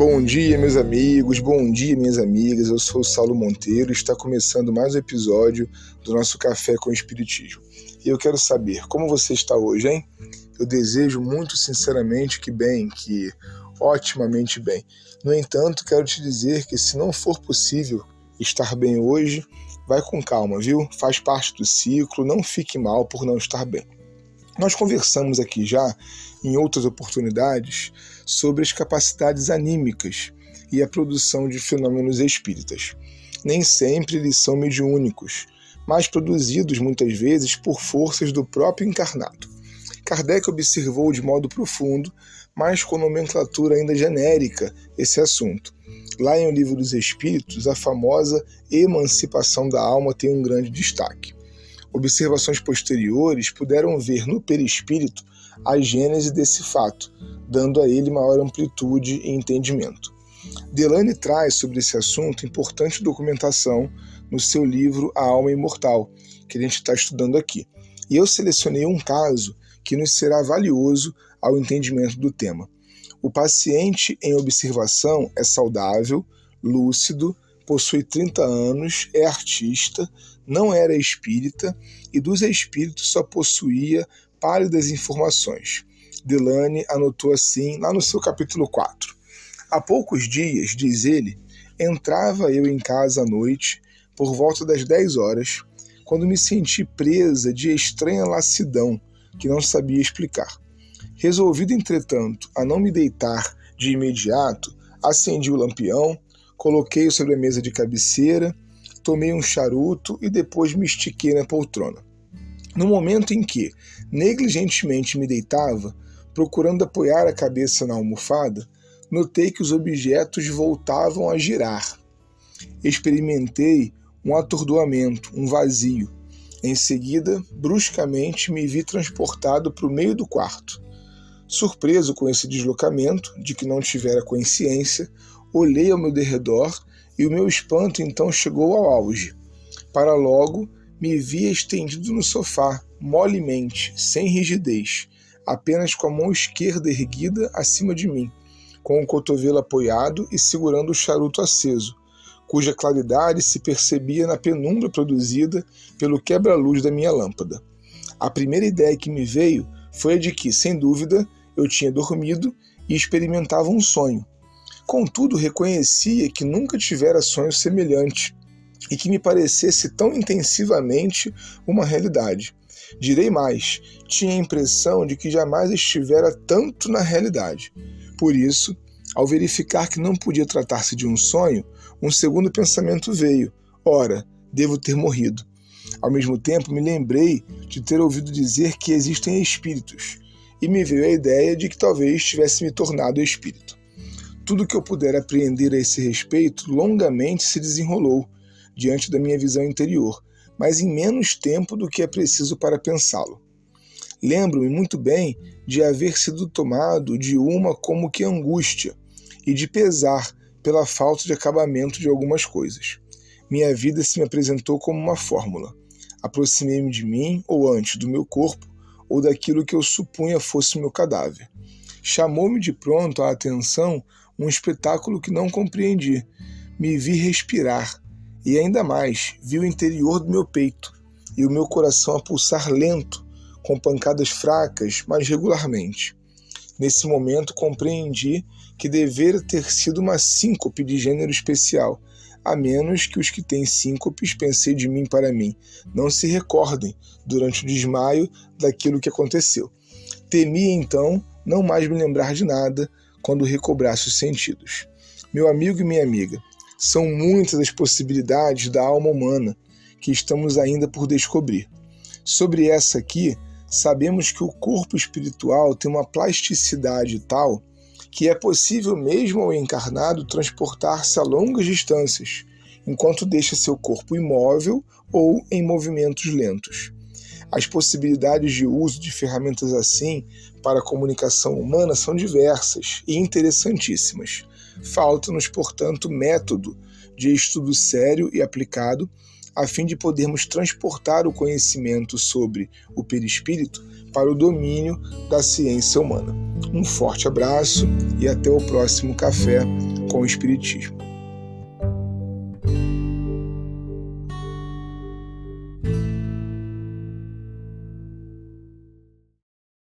Bom dia, meus amigos, bom dia, minhas amigas. Eu sou o Saulo Monteiro e está começando mais um episódio do nosso Café com Espiritismo. E eu quero saber como você está hoje, hein? Eu desejo muito sinceramente que bem, que otimamente bem. No entanto, quero te dizer que se não for possível estar bem hoje, vai com calma, viu? Faz parte do ciclo, não fique mal por não estar bem. Nós conversamos aqui já, em outras oportunidades, sobre as capacidades anímicas e a produção de fenômenos espíritas. Nem sempre eles são mediúnicos, mas produzidos muitas vezes por forças do próprio encarnado. Kardec observou de modo profundo, mas com nomenclatura ainda genérica, esse assunto. Lá em O Livro dos Espíritos, a famosa emancipação da alma tem um grande destaque. Observações posteriores puderam ver no perispírito a gênese desse fato, dando a ele maior amplitude e entendimento. Delane traz sobre esse assunto importante documentação no seu livro A Alma Imortal, que a gente está estudando aqui. E eu selecionei um caso que nos será valioso ao entendimento do tema. O paciente em observação é saudável, lúcido, possui 30 anos, é artista, não era espírita e dos espíritos só possuía pálidas informações. Delane anotou assim lá no seu capítulo 4. Há poucos dias, diz ele, entrava eu em casa à noite por volta das 10 horas, quando me senti presa de estranha lassidão que não sabia explicar. Resolvido, entretanto, a não me deitar de imediato, acendi o lampião, coloquei-o sobre a mesa de cabeceira, tomei um charuto e depois me estiquei na poltrona. No momento em que negligentemente me deitava, procurando apoiar a cabeça na almofada, notei que os objetos voltavam a girar. Experimentei um atordoamento, um vazio. Em seguida, bruscamente me vi transportado para o meio do quarto. Surpreso com esse deslocamento, de que não tivera consciência, olhei ao meu derredor e o meu espanto então chegou ao auge. Para logo, me vi estendido no sofá, molemente, sem rigidez, apenas com a mão esquerda erguida acima de mim, com o cotovelo apoiado e segurando o charuto aceso, cuja claridade se percebia na penumbra produzida pelo quebra-luz da minha lâmpada. A primeira ideia que me veio foi a de que, sem dúvida, eu tinha dormido e experimentava um sonho. Contudo, reconhecia que nunca tivera sonho semelhante e que me parecesse tão intensivamente uma realidade. Direi mais, tinha a impressão de que jamais estivera tanto na realidade. Por isso, ao verificar que não podia tratar-se de um sonho, um segundo pensamento veio: ora, devo ter morrido. Ao mesmo tempo, me lembrei de ter ouvido dizer que existem espíritos, e me veio a ideia de que talvez tivesse me tornado espírito. Tudo que eu puder apreender a esse respeito longamente se desenrolou diante da minha visão interior, mas em menos tempo do que é preciso para pensá-lo. Lembro-me muito bem de haver sido tomado de uma como que angústia e de pesar pela falta de acabamento de algumas coisas. Minha vida se me apresentou como uma fórmula. Aproximei-me de mim, ou antes do meu corpo, ou daquilo que eu supunha fosse o meu cadáver. Chamou-me de pronto a atenção um espetáculo que não compreendi. Me vi respirar, e ainda mais, vi o interior do meu peito e o meu coração a pulsar lento, com pancadas fracas, mas regularmente. Nesse momento compreendi que devera ter sido uma síncope de gênero especial, a menos que os que têm síncopes, pensei de mim para mim, não se recordem, durante o desmaio, daquilo que aconteceu. Temi então não mais me lembrar de nada quando recobrasse os sentidos. Meu amigo e minha amiga, são muitas as possibilidades da alma humana que estamos ainda por descobrir. Sobre essa aqui, sabemos que o corpo espiritual tem uma plasticidade tal que é possível mesmo ao encarnado transportar-se a longas distâncias, enquanto deixa seu corpo imóvel ou em movimentos lentos. As possibilidades de uso de ferramentas assim para a comunicação humana são diversas e interessantíssimas. Falta-nos, portanto, método de estudo sério e aplicado a fim de podermos transportar o conhecimento sobre o perispírito para o domínio da ciência humana. Um forte abraço e até o próximo café com o Espiritismo.